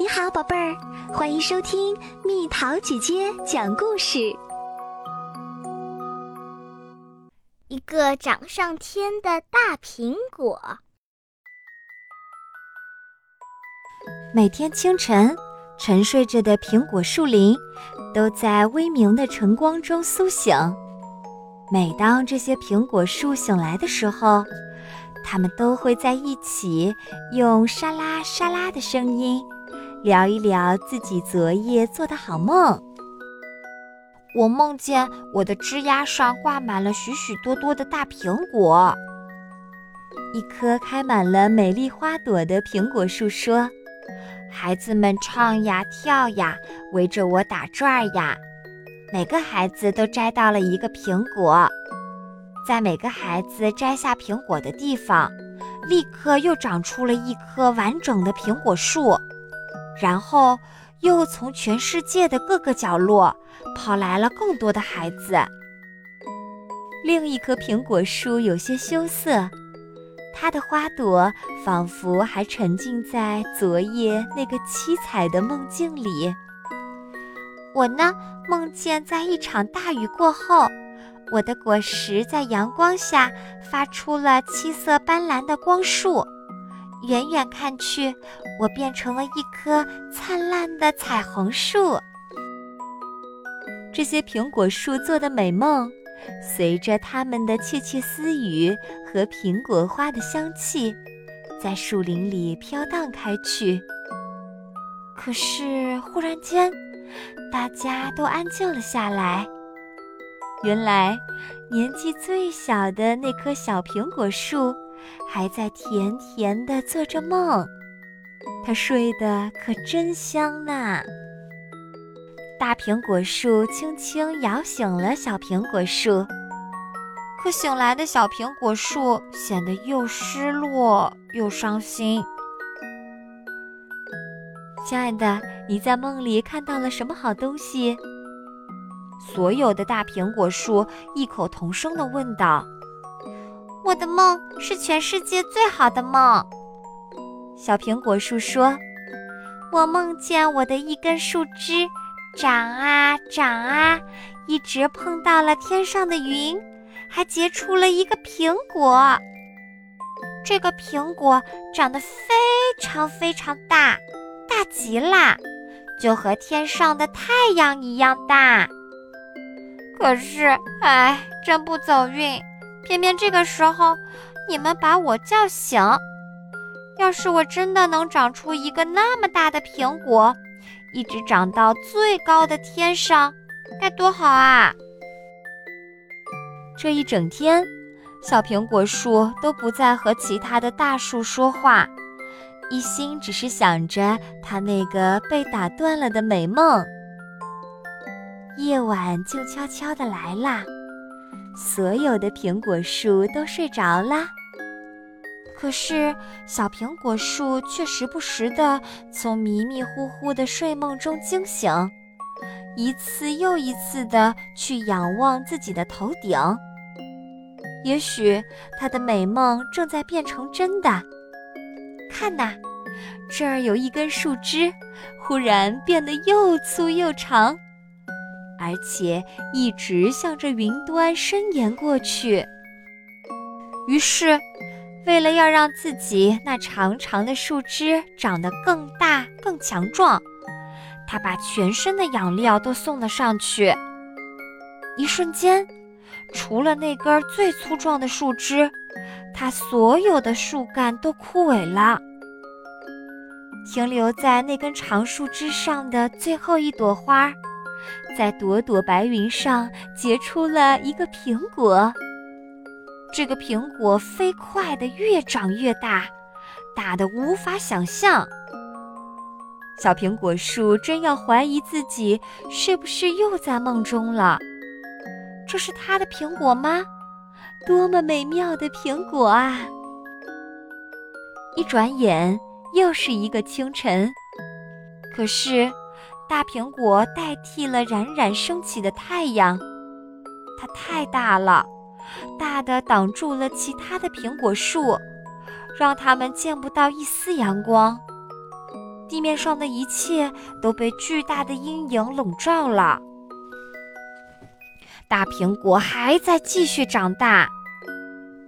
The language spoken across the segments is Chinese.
你好，宝贝儿，欢迎收听蜜桃姐姐讲故事。一个长上天的大苹果。每天清晨，沉睡着的苹果树林都在微明的晨光中苏醒。每当这些苹果树醒来的时候，它们都会在一起用沙拉沙拉的声音。聊一聊自己昨夜做的好梦。我梦见我的枝丫上挂满了许许多多的大苹果。一棵开满了美丽花朵的苹果树说：“孩子们唱呀跳呀，围着我打转呀。每个孩子都摘到了一个苹果，在每个孩子摘下苹果的地方，立刻又长出了一棵完整的苹果树。”然后，又从全世界的各个角落跑来了更多的孩子。另一棵苹果树有些羞涩，它的花朵仿佛还沉浸在昨夜那个七彩的梦境里。我呢，梦见在一场大雨过后，我的果实在阳光下发出了七色斑斓的光束。远远看去，我变成了一棵灿烂的彩虹树。这些苹果树做的美梦，随着它们的窃窃私语和苹果花的香气，在树林里飘荡开去。可是，忽然间，大家都安静了下来。原来，年纪最小的那棵小苹果树。还在甜甜地做着梦，他睡得可真香呢。大苹果树轻轻摇醒了小苹果树，可醒来的小苹果树显得又失落又伤心。亲爱的，你在梦里看到了什么好东西？所有的大苹果树异口同声地问道。我的梦是全世界最好的梦。小苹果树说：“我梦见我的一根树枝长啊长啊，一直碰到了天上的云，还结出了一个苹果。这个苹果长得非常非常大，大极了，就和天上的太阳一样大。可是，唉，真不走运。”偏偏这个时候，你们把我叫醒。要是我真的能长出一个那么大的苹果，一直长到最高的天上，该多好啊！这一整天，小苹果树都不再和其他的大树说话，一心只是想着它那个被打断了的美梦。夜晚就悄悄地来啦。所有的苹果树都睡着了，可是小苹果树却时不时地从迷迷糊糊的睡梦中惊醒，一次又一次地去仰望自己的头顶。也许它的美梦正在变成真的。看呐，这儿有一根树枝，忽然变得又粗又长。而且一直向着云端伸延过去。于是，为了要让自己那长长的树枝长得更大、更强壮，他把全身的养料都送了上去。一瞬间，除了那根最粗壮的树枝，它所有的树干都枯萎了。停留在那根长树枝上的最后一朵花。在朵朵白云上结出了一个苹果。这个苹果飞快地越长越大，大得无法想象。小苹果树真要怀疑自己是不是又在梦中了。这是它的苹果吗？多么美妙的苹果啊！一转眼又是一个清晨，可是。大苹果代替了冉冉升起的太阳，它太大了，大的挡住了其他的苹果树，让它们见不到一丝阳光。地面上的一切都被巨大的阴影笼罩了。大苹果还在继续长大，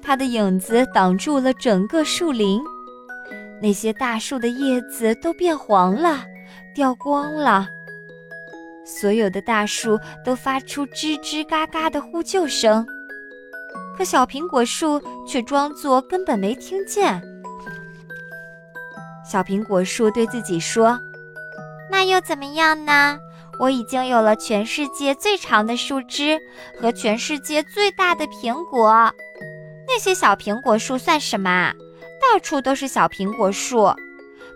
它的影子挡住了整个树林。那些大树的叶子都变黄了，掉光了。所有的大树都发出吱吱嘎嘎的呼救声，可小苹果树却装作根本没听见。小苹果树对自己说：“那又怎么样呢？我已经有了全世界最长的树枝和全世界最大的苹果，那些小苹果树算什么？到处都是小苹果树。”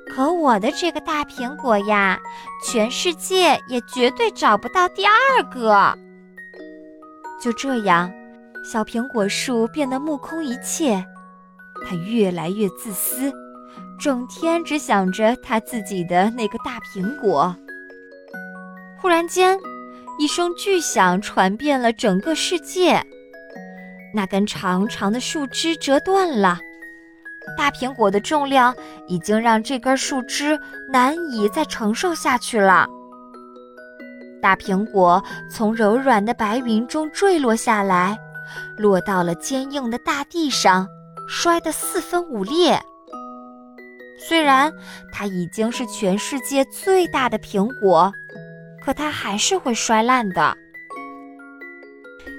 可我的这个大苹果呀，全世界也绝对找不到第二个。就这样，小苹果树变得目空一切，它越来越自私，整天只想着它自己的那个大苹果。忽然间，一声巨响传遍了整个世界，那根长长的树枝折断了。大苹果的重量已经让这根树枝难以再承受下去了。大苹果从柔软的白云中坠落下来，落到了坚硬的大地上，摔得四分五裂。虽然它已经是全世界最大的苹果，可它还是会摔烂的。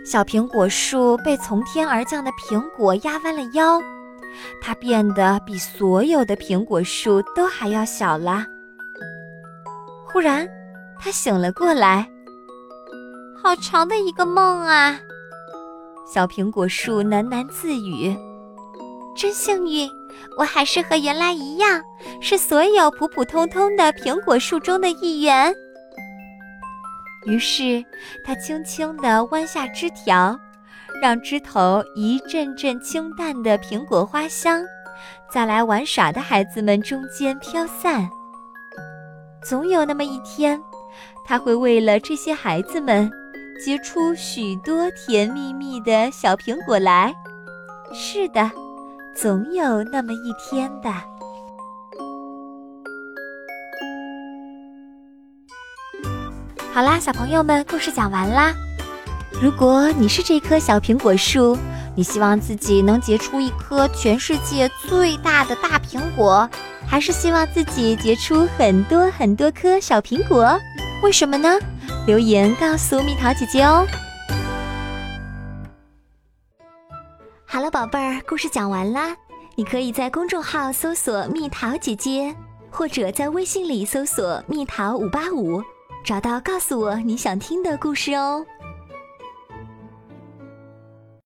小苹果树被从天而降的苹果压弯了腰。它变得比所有的苹果树都还要小了。忽然，它醒了过来。好长的一个梦啊！小苹果树喃喃自语：“真幸运，我还是和原来一样，是所有普普通通的苹果树中的一员。”于是，它轻轻地弯下枝条。让枝头一阵阵清淡的苹果花香，在来玩耍的孩子们中间飘散。总有那么一天，他会为了这些孩子们，结出许多甜蜜蜜的小苹果来。是的，总有那么一天的。好啦，小朋友们，故事讲完啦。如果你是这棵小苹果树，你希望自己能结出一颗全世界最大的大苹果，还是希望自己结出很多很多颗小苹果？为什么呢？留言告诉蜜桃姐姐哦。好了，宝贝儿，故事讲完啦。你可以在公众号搜索“蜜桃姐姐”，或者在微信里搜索“蜜桃五八五”，找到告诉我你想听的故事哦。